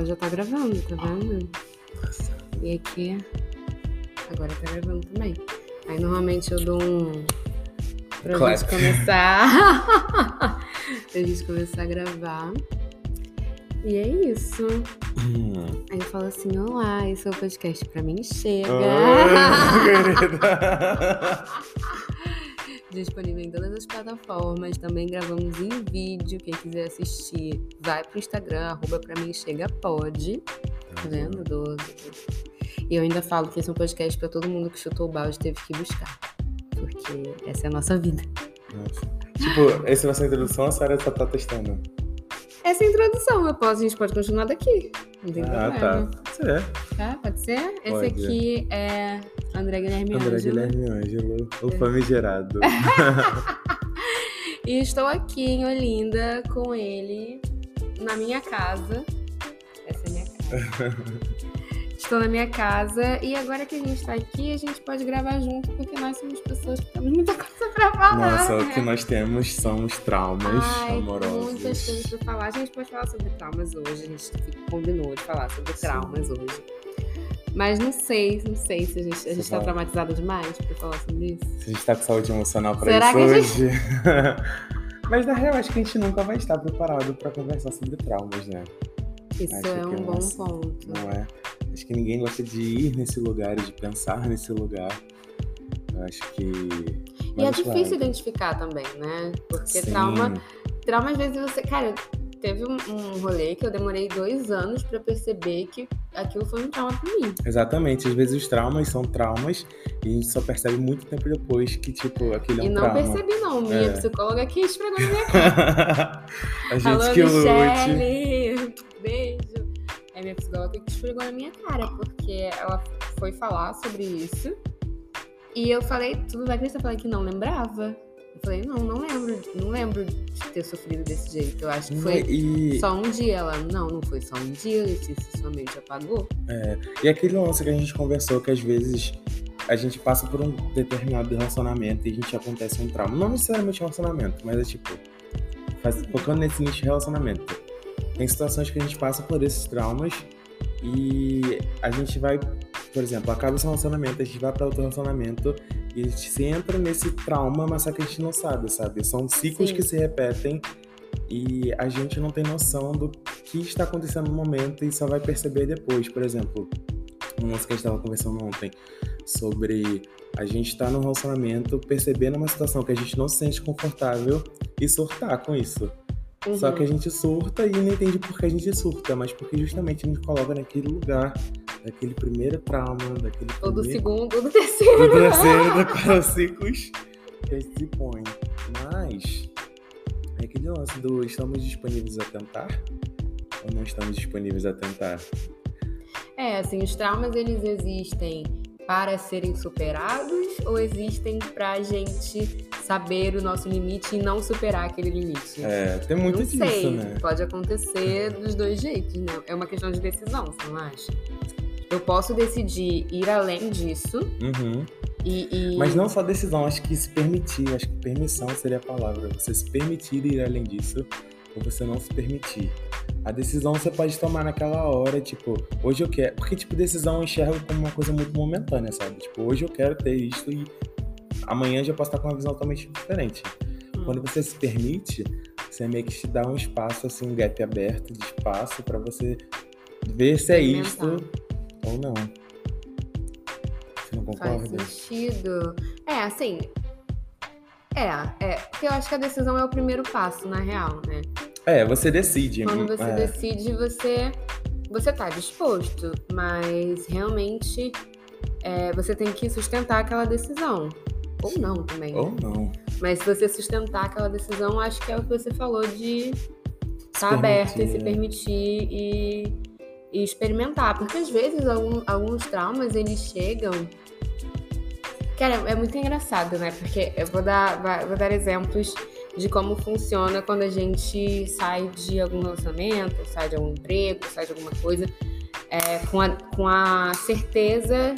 Ó, já tá gravando, tá vendo? E aqui. Agora tá gravando também. Aí normalmente eu dou um. Pra Clap. gente começar. pra gente começar a gravar. E é isso. Hum. Aí eu falo assim: Olá, esse é o podcast pra mim chega. Oi, querida. Disponível em todas as plataformas. Também gravamos em vídeo. Quem quiser assistir, vai pro Instagram, arroba pra mim chega pode. Tá vendo? Do- E eu ainda falo que esse é um podcast pra todo mundo que chutou o balde e teve que buscar. Porque essa é a nossa vida. Nossa. Tipo, essa é a nossa introdução, a Sarah só tá testando. Essa é a introdução. Eu posso, a gente pode continuar daqui. Não tem Ah, problema. tá. Isso é. Tá? Pode ser? Esse Pode. aqui é André Guilherme André Ângelo. Guilherme Ângelo, o famigerado. E estou aqui em Olinda com ele na minha casa. Essa é a minha casa. estou na minha casa e agora que a gente tá aqui, a gente pode gravar junto, porque nós somos pessoas que temos muita coisa pra falar. Nossa, o né? que nós temos são os traumas Ai, amorosos. muitas coisas pra falar. A gente pode falar sobre traumas hoje, a gente combinou de falar sobre Sim. traumas hoje. Mas não sei, não sei se a gente, a Você gente tá fala. traumatizada demais pra falar sobre isso. Se a gente tá com saúde emocional pra Será isso que a hoje. Mas na real, acho que a gente nunca vai estar preparado pra conversar sobre traumas, né? Isso Acho é um é bom nossa. ponto. Não é? Acho que ninguém gosta de ir nesse lugar e de pensar nesse lugar. Eu acho que. E Mas é acho difícil válido. identificar também, né? Porque Sim. trauma, trauma às vezes você. Cara, teve um, um rolê que eu demorei dois anos pra perceber que aquilo foi um trauma pra mim. Exatamente. Às vezes os traumas são traumas e a gente só percebe muito tempo depois que, tipo, aquele é um e não trauma. percebi, não. Minha É. psicóloga aqui esfregou na minha cara. a gente Alô, que lute. Michele! Beijo! É minha psicóloga que esfregou na minha cara, porque ela foi falar sobre isso. E eu falei, tu não vai acreditar, eu falei que não lembrava. Eu falei, não, não lembro, não lembro de ter sofrido desse jeito. Eu acho que foi E, Só um dia, ela, não, não foi só um dia, Letícia, sua mente apagou. e aquele lance que a gente conversou que às vezes a gente passa por um determinado relacionamento e a gente acontece um trauma. Não necessariamente relacionamento, mas é tipo, faz, focando nesse nicho de relacionamento. Tem situações que a gente passa por esses traumas e a gente vai, por exemplo, acaba esse relacionamento, a gente vai para outro relacionamento e a gente se entra nesse trauma, mas só que a gente não sabe, sabe? São ciclos Sim. que se repetem e a gente não tem noção do que está acontecendo no momento e só vai perceber depois. Por exemplo, uma coisa que a gente estava conversando ontem sobre a gente estar num relacionamento, percebendo uma situação que a gente não se sente confortável e surtar com isso. Só Uhum. que a gente surta e não entende por que a gente surta, mas porque justamente a gente coloca naquele lugar, daquele primeiro trauma, daquele Ou do primeiro... segundo, ou do terceiro. do terceiro, do quatro ciclos a se põe. Mas é aquele lance do estamos disponíveis a tentar ou não estamos disponíveis a tentar? É, assim, os traumas, eles existem para serem superados ou existem pra gente saber o nosso limite e não superar aquele limite? É, tem muito não disso, sei, né? pode acontecer dos dois jeitos, né? É uma questão de decisão, você não acha? Eu posso decidir ir além disso Uhum. e... e- Mas não só decisão, acho que se permitir, acho que permissão seria a palavra. Você se permitir ir além disso, ou você não se permitir. A decisão você pode tomar naquela hora, tipo, hoje eu quero. Porque, tipo, decisão eu enxergo como uma coisa muito momentânea, sabe? Tipo, hoje eu quero ter isso e amanhã já posso estar com uma visão totalmente diferente. Hum. Quando você se permite, você meio que te dá um espaço, assim, um gap aberto de espaço pra você ver se é isto. Ou não. Você não Faz concorda? sentido. É, assim. É, é. Porque eu acho que a decisão é o primeiro passo, na real, né? É, você decide. Quando você é. decide, você. Você tá disposto, mas realmente é, você tem que sustentar aquela decisão. Ou não também. Ou não. Mas se você sustentar aquela decisão, acho que é o que você falou de estar Se aberto e se né? permitir e, e experimentar. Porque às vezes algum- alguns traumas eles chegam. Cara, é muito engraçado, né? Porque eu vou dar, vou dar exemplos de como funciona quando a gente sai de algum relacionamento, sai de algum emprego, sai de alguma coisa, é, com, a, com a certeza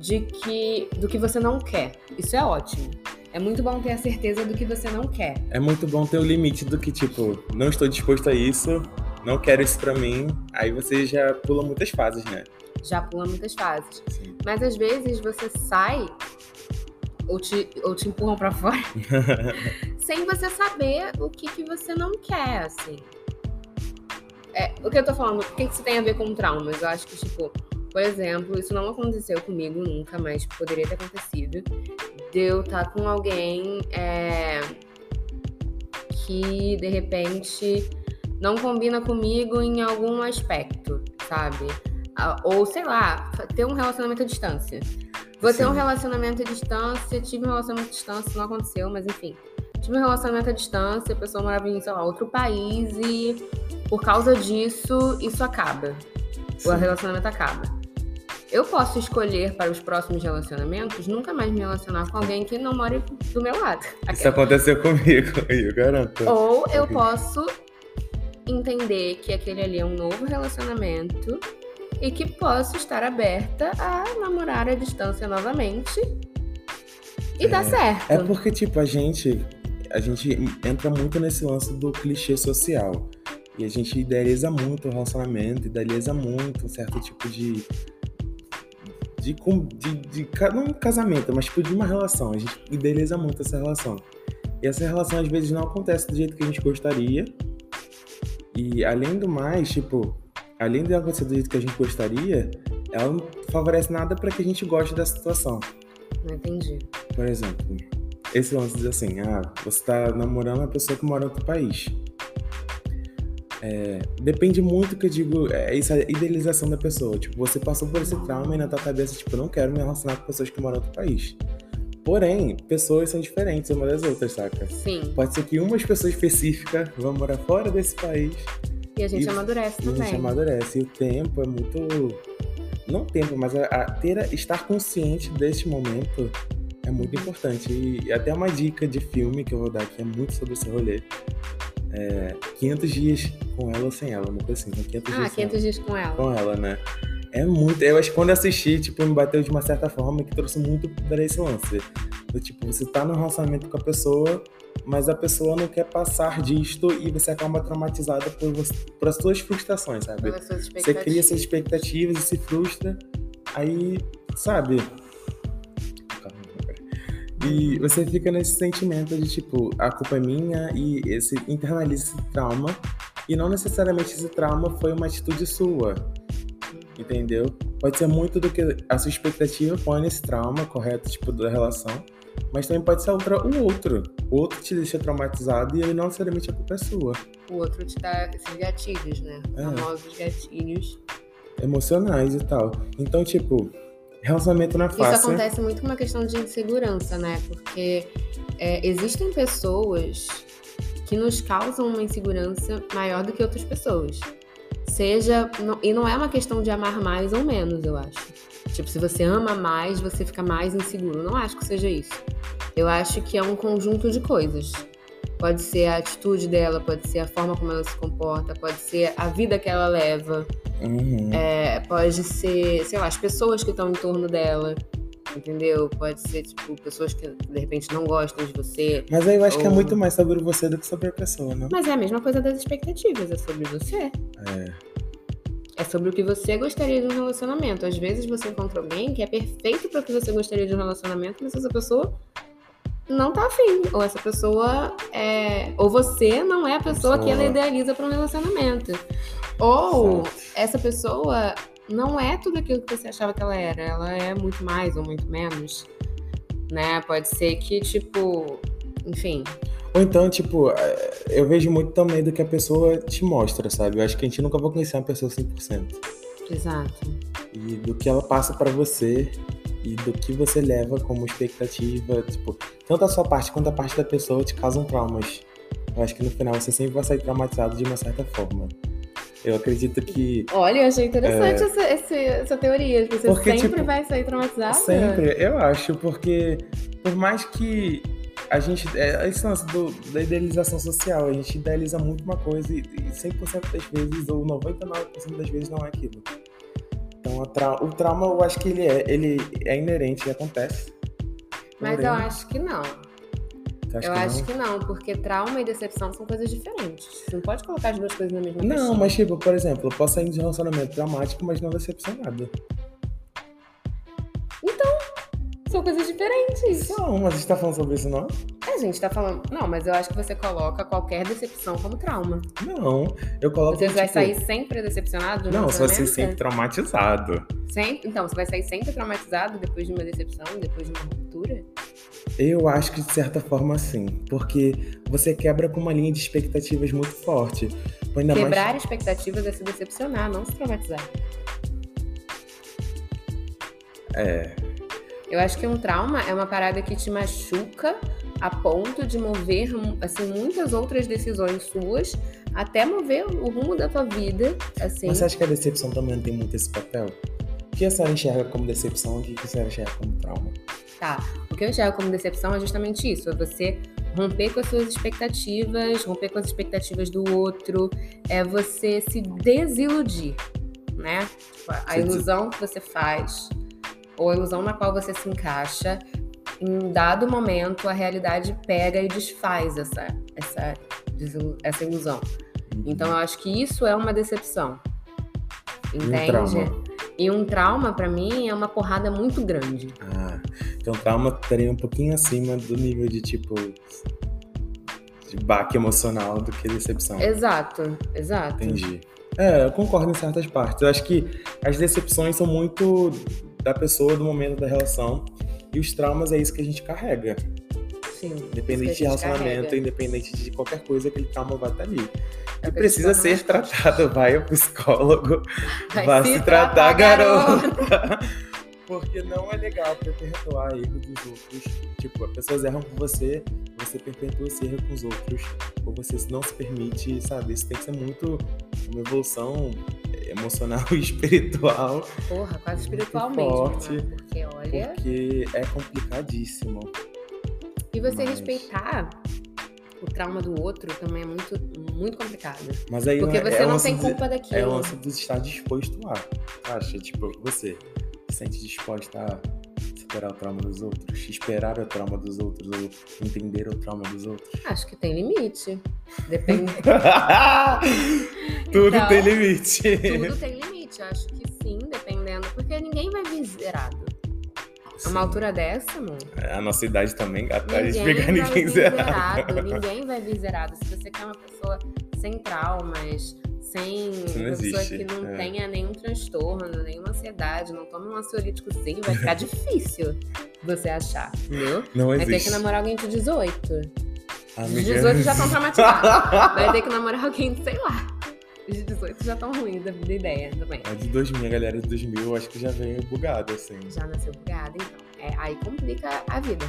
de que do que você não quer. Isso é ótimo. É muito bom ter a certeza do que você não quer. É muito bom ter o limite do que, tipo, não estou disposto a isso, não quero isso pra mim, aí você já pula muitas fases, né? Já pula muitas fases. Sim. Mas às vezes você sai ou te, ou te empurram pra fora sem você saber o que, que você não quer, assim. É, o que eu tô falando, o que, que isso tem a ver com traumas? Eu acho que, tipo, por exemplo, isso não aconteceu comigo nunca, mas poderia ter acontecido. De eu estar com alguém é, que de repente não combina comigo em algum aspecto, sabe? Ah, Ou sei lá, ter um relacionamento à distância. Vou ter Sim. um relacionamento à distância, tive um relacionamento à distância, não aconteceu, mas enfim. Tive um relacionamento à distância, a pessoa morava em, sei lá, outro país e por causa disso, isso acaba. O Sim. relacionamento acaba. Eu posso escolher para os próximos relacionamentos nunca mais me relacionar com alguém que não mora do meu lado. Isso aconteceu comigo, eu garanto. Ou eu posso entender que aquele ali é um novo relacionamento e que posso estar aberta a namorar à distância novamente e dar certo. É porque, tipo, a gente, a gente entra muito nesse lance do clichê social. E a gente idealiza muito o relacionamento, idealiza muito um certo tipo de. De, de, de ca- não um casamento, mas tipo de uma relação. A gente idealiza muito essa relação. E essa relação às vezes não acontece do jeito que a gente gostaria. E além do mais, tipo, além de acontecer do jeito que a gente gostaria, ela não favorece nada para que a gente goste da situação. Não entendi. Por exemplo, esse lance diz assim: ah, você tá namorando uma pessoa que mora em outro país. É, depende muito que eu digo, é isso, a idealização da pessoa. Tipo, você passou por esse trauma e na tua cabeça, tipo, eu não quero me relacionar com pessoas que moram em outro país. Porém, pessoas são diferentes umas das outras, saca? Sim. Pode ser que uma pessoa específica vá morar fora desse país E a gente E- amadurece e a também. gente amadurece. E o tempo é muito. Não o tempo, mas a, a ter, a- estar consciente deste momento é muito importante. E até uma dica de filme que eu vou dar que é muito sobre esse rolê. É 500 dias com ela ou sem ela, uma coisa assim. então 500 Ah, dias sem 500 dias com ela. com ela, né? É muito. Eu acho que quando eu assisti, tipo, me bateu de uma certa forma que trouxe muito pra esse lance. Do tipo, você tá num relacionamento com a pessoa, mas a pessoa não quer passar disto e você acaba traumatizada por, você, por as suas frustrações, sabe? Suas Você cria essas expectativas. expectativas e se frustra, aí, sabe? E você fica nesse sentimento de tipo, a culpa é minha e esse internaliza esse trauma. E não necessariamente esse trauma foi uma atitude sua, entendeu? Pode ser muito do que a sua expectativa põe nesse trauma, correto? Tipo, da relação. Mas também pode ser o outro. O outro te deixa traumatizado e ele não necessariamente a culpa é sua. O outro te dá esses gatilhos, né? É. Famosos gatilhos. Emocionais e tal. Então, tipo, relacionamento não é Isso fácil. acontece muito com uma questão de insegurança, né? Porque é, existem pessoas que nos causam uma insegurança maior do que outras pessoas. Seja. não- e não é uma questão de amar mais ou menos, eu acho. Tipo, se você ama mais, você fica mais inseguro. Não acho que seja isso. Eu acho que é um conjunto de coisas. Pode ser a atitude dela, pode ser a forma como ela se comporta, pode ser a vida que ela leva. Uhum. É, pode ser, sei lá, as pessoas que estão em torno dela, entendeu? Pode ser, tipo, pessoas que de repente não gostam de você. Mas aí eu acho que é Ou- muito mais sobre você do que sobre a pessoa, né? Mas é a mesma coisa das expectativas, é sobre você. É. É sobre o que você gostaria de um relacionamento. Às vezes você encontra alguém que é perfeito para o que você gostaria de um relacionamento, mas essa pessoa não tá afim. Ou essa pessoa é. Ou você não é a pessoa que ela Pessoa. idealiza para um relacionamento. Ou Exato. essa pessoa não é tudo aquilo que você achava que ela era. Ela é muito mais ou muito menos. Né? Pode ser que, tipo. Enfim. Ou então, tipo, é, eu vejo muito também do que a pessoa te mostra, sabe? Eu acho que a gente nunca vai conhecer uma pessoa 100%. Exato. E do que ela passa pra você e do que você leva como expectativa, tipo, tanto a sua parte quanto a parte da pessoa te causam traumas. Eu acho que no final você sempre vai sair traumatizado de uma certa forma. Eu acredito que Olha, eu achei interessante essa, esse- essa teoria. que Você Porque, sempre tipo, vai sair traumatizada. Sempre, eu acho, porque por mais que a gente. É esse lance do, da idealização social, a gente idealiza muito uma coisa e, e 100% das vezes, ou 99% das vezes, não é aquilo. Então a trau- o trauma, eu acho que ele é, ele é inerente, ele acontece. Mas Porém, eu acho que não. Eu que acho não? que não, porque trauma e decepção são coisas diferentes. Você não pode colocar as duas coisas na mesma Não, mas tipo, por exemplo, eu posso sair de um relacionamento traumático, mas não decepcionado. São coisas diferentes. Não, mas a gente tá falando sobre isso, não? A gente tá falando. Não, mas eu acho que você coloca qualquer decepção como trauma. Não, eu coloco. Você vai tipo, sair sempre decepcionado de Não, você relacionamento? sempre traumatizado. Sempre? Então, você vai sair sempre traumatizado depois de uma decepção, depois de uma ruptura? Eu acho que de certa forma sim. Porque você quebra com uma linha de expectativas muito forte. Ainda Quebrar mais. expectativas é se decepcionar, não se traumatizar. É. Eu acho que um trauma é uma parada que te machuca a ponto de mover assim muitas outras decisões suas até mover o rumo da tua vida, assim. Mas você acha que a decepção também tem muito esse papel? O que a senhora enxerga como decepção e o que a senhora enxerga como trauma? Tá. O que eu enxergo como decepção é justamente isso: é você romper com as suas expectativas, romper com as expectativas do outro, é você se desiludir, né? A ilusão que você faz, ou a ilusão na qual você se encaixa, em dado momento a realidade pega e desfaz essa, essa, essa ilusão. Então eu acho que isso é uma decepção. E um Entende? trauma? E um trauma, pra mim, é uma porrada muito grande. Ah, então trauma estaria um pouquinho acima do nível de tipo. de baque emocional do que decepção. Exato, exato. Entendi. É, eu concordo em certas partes. Eu acho que as decepções são muito da pessoa, do momento da relação. E os traumas é isso que a gente carrega. Sim. Independente de relacionamento, carrega. independente de qualquer coisa, aquele trauma vai estar ali. É o E gente precisa ser tratado. Vai ao psicólogo, Vai vai, se tratar, tratar, garota. Porque não é legal perpetuar erro dos outros. Tipo, as pessoas erram com você, você perpetua esse erro com os outros. Ou você não se permite, sabe? Isso tem que ser muito uma evolução emocional e espiritual. Porra, quase espiritual mesmo. forte. né? Porque olha. Porque é complicadíssimo. E você Mas- respeitar o trauma do outro também é muito, muito complicado. Mas aí Porque é- você é não lance tem de- culpa É o daquilo. lance de estar disposto a. Acha? Tipo, você sente disposta a superar o trauma dos outros, esperar o trauma dos outros, ou entender o trauma dos outros. Acho que tem limite. Depende. Tudo Então, tem limite. Tudo tem limite. Acho que sim, dependendo. Porque ninguém vai vir zerado. A Sim. uma altura dessa, mano. A nossa idade também, gata. A gente vai ninguém vir zerado. Ninguém vai vir zerado. Se você quer uma pessoa sem traumas, sem Isso não uma pessoa existe, que não é. tenha nenhum transtorno, nenhuma ansiedade, não toma um ansiolíticozinho, vai ficar difícil você achar, entendeu? Não Vai ter existe. que namorar alguém de 18. Os Amiga. de 18 já estão traumatizados. Vai ter que namorar alguém, de, sei lá. Os de 18 já estão ruins da vida ideia também. A de 2000, a galera de 2000, eu acho que já veio bugada, assim. Já nasceu bugada, então. É, aí complica a vida.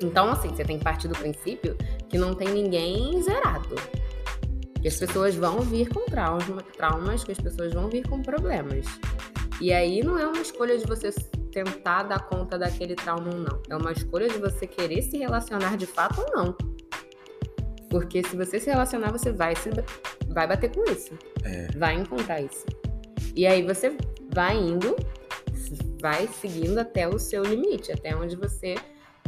Então, assim, você tem que partir do princípio que não tem ninguém zerado. Que as pessoas vão vir com traumas, traumas, que as pessoas vão vir com problemas. E aí não é uma escolha de você tentar dar conta daquele trauma ou não. É uma escolha de você querer se relacionar de fato ou não. Porque se você se relacionar, você vai, se, vai bater com isso. É. Vai encontrar isso. E aí você vai indo, vai seguindo até o seu limite, até onde você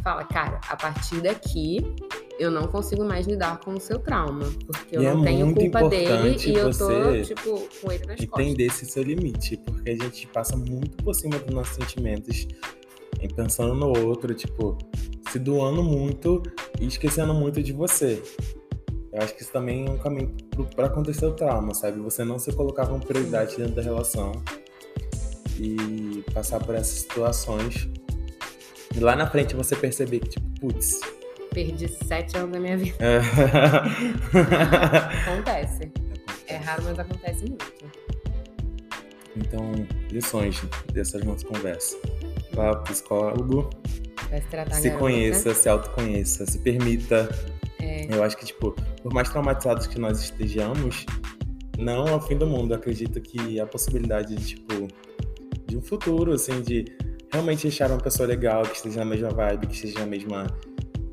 fala, cara, a partir daqui eu não consigo mais lidar com o seu trauma, porque eu E é não tenho muito culpa dele e eu tô, tipo, com ele nas costas. entender esse seu limite, porque a gente passa muito por cima dos nossos sentimentos, em pensando no outro, tipo, se doando muito e esquecendo muito de você. Eu acho que isso também é um caminho pra acontecer o trauma, sabe? Você não se colocar como prioridade dentro da relação e passar por essas situações. E lá na frente você perceber que, tipo, putz. Perdi sete anos da minha vida. é... Acontece. É raro, mas acontece muito. Então, lições dessas nossas conversas. Vá pro psicólogo, Vai se tratar se garota. conheça, se autoconheça, se permita. É. Eu acho que, tipo, por mais traumatizados que nós estejamos, não é o fim do mundo. Eu acredito que a possibilidade de, tipo, de um futuro, assim, de realmente achar uma pessoa legal, que esteja na mesma vibe, que esteja na mesma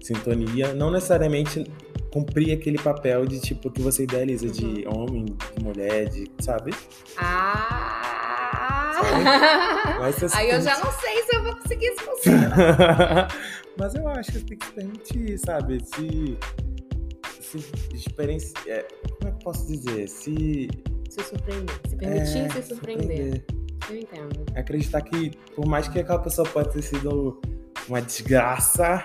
sintonia, não necessariamente cumprir aquele papel de, tipo, que você idealiza de homem, de mulher, de, sabe? Ah, Ah! Mas Aí eu já não sei se eu vou conseguir conselho. Mas eu acho que você tem que se permitir, sabe? Se. Se experienciar. é, como é que eu posso dizer? Se. Se surpreender. Se permitir é, se surpreender. surpreender. Eu entendo. Acreditar que, por mais que aquela pessoa pode ter sido uma desgraça,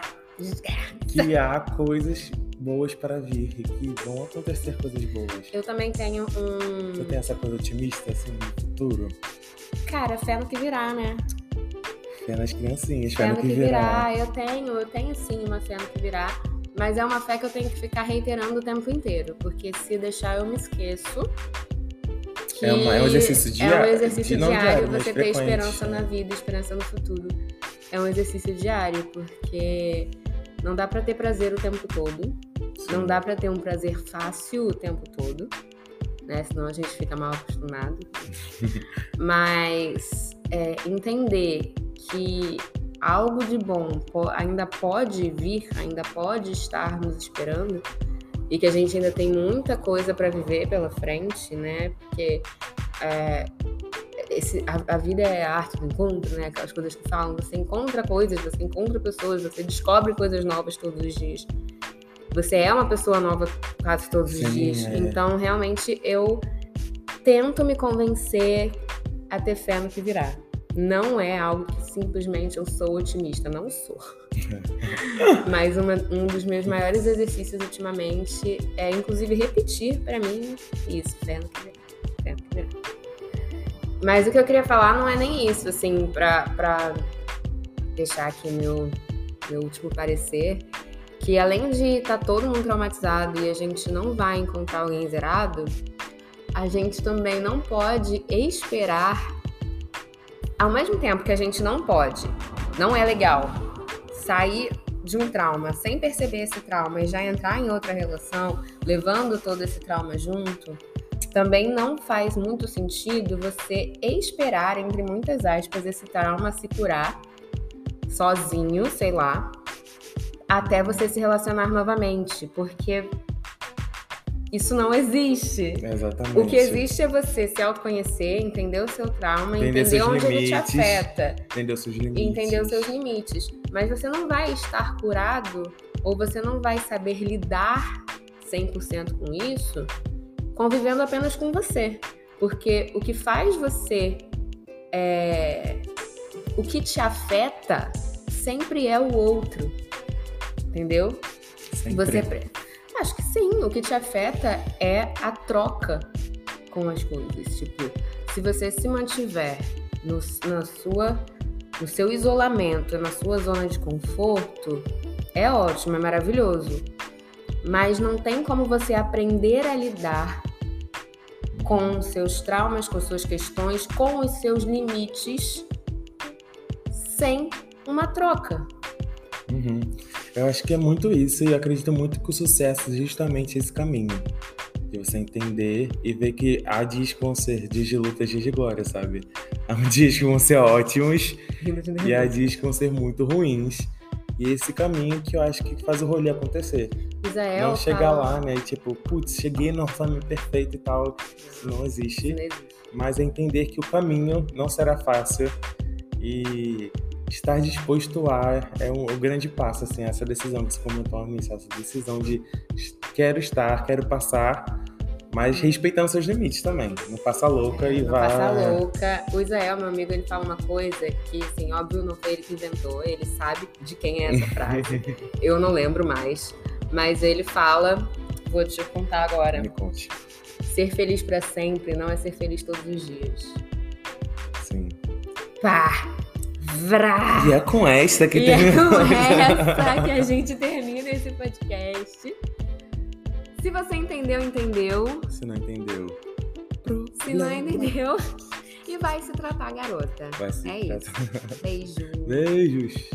que há coisas boas para vir e que vão acontecer coisas boas. Eu também tenho Você um. tem essa coisa otimista, assim, no futuro? Cara, fé no que virá, né? Fé nas criancinhas, fé Fé no no que que virá. virá. Eu tenho, eu tenho sim uma fé no que virá. Mas é uma fé que eu tenho que ficar reiterando o tempo inteiro. Porque se deixar eu me esqueço. que É uma- é um exercício É um diário- de de- não diário diário, você ter frequente, esperança né? na vida, esperança no futuro. É um exercício diário, porque não dá pra ter prazer o tempo todo. Não dá pra ter um prazer fácil o tempo todo, né? Senão a gente fica mal acostumado. Mas é, entender que algo de bom ainda pode vir, ainda pode estar nos esperando e que a gente ainda tem muita coisa pra viver pela frente, né? Porque é, esse- a, a vida é a arte do encontro, né? Aquelas coisas que falam, você encontra coisas, você encontra pessoas, você descobre coisas novas todos os dias. Você é uma pessoa nova quase todos os Sim, dias. é. Então, realmente, eu tento me convencer a ter fé no que virá. Não é algo que simplesmente eu sou otimista, não sou. Mas uma- um dos meus maiores exercícios ultimamente é, inclusive, repetir pra mim isso, fé no que virá. Mas o que eu queria falar não é nem isso, assim, pra deixar aqui meu, meu último parecer, que além de estar todo mundo traumatizado e a gente não vai encontrar alguém zerado, a gente também não pode esperar, ao mesmo tempo que a gente não pode, não é legal sair de um trauma sem perceber esse trauma e já entrar em outra relação, levando todo esse trauma junto, também não faz muito sentido você esperar, entre muitas aspas, esse trauma se curar sozinho, sei lá, até você se relacionar novamente, porque isso não existe. Exatamente. O que existe é você se autoconhecer, entender o seu trauma, Entender entender onde ele te limites. afeta Entender os seus limites. entender os seus limites. Mas você não vai estar curado ou você não vai saber lidar 100% com isso convivendo apenas com você. Porque o que faz você. é, O que te afeta sempre é o outro. Entendeu? Sempre. Você. Acho que sim. O que te afeta é a troca com as coisas. Tipo, se você se mantiver no, na sua, no seu isolamento, na sua zona de conforto, é ótimo, é maravilhoso. Mas não tem como você aprender a lidar com seus traumas, com suas questões, com os seus limites, sem uma troca. Uhum. Eu acho que é muito isso e acredito muito que o sucesso é justamente esse caminho. De você entender e ver que há dias que vão ser dias de luta, dias de glória, sabe? Há dias que vão ser ótimos e há dias que vão ser muito ruins. E esse caminho que eu acho que faz o rolê acontecer. Israel não chegar fala- lá, né? e Tipo, putz, cheguei no orçamento perfeito e tal. Isso não existe. Isso não existe. Mas é entender que o caminho não será fácil. E estar disposto a é um, o grande passo, assim, essa decisão que você comentou no início, essa decisão de quero estar, quero passar, mas respeitando seus limites também. Não passa louca e Não vai. passa louca. O Israel, meu amigo, ele fala uma coisa que, assim, óbvio, não foi ele que inventou, ele sabe de quem é essa frase. Eu não lembro mais. Mas ele fala, vou te contar agora. Me conte. Ser feliz pra sempre não é ser feliz todos os dias. Sim. Pá! Vrá! E é com esta que E é termina- com essa que a gente termina esse podcast. Se você entendeu, entendeu. Se não entendeu. Se não entendeu, e vai se tratar, garota. Vai ser. É isso. Beijo. Beijos.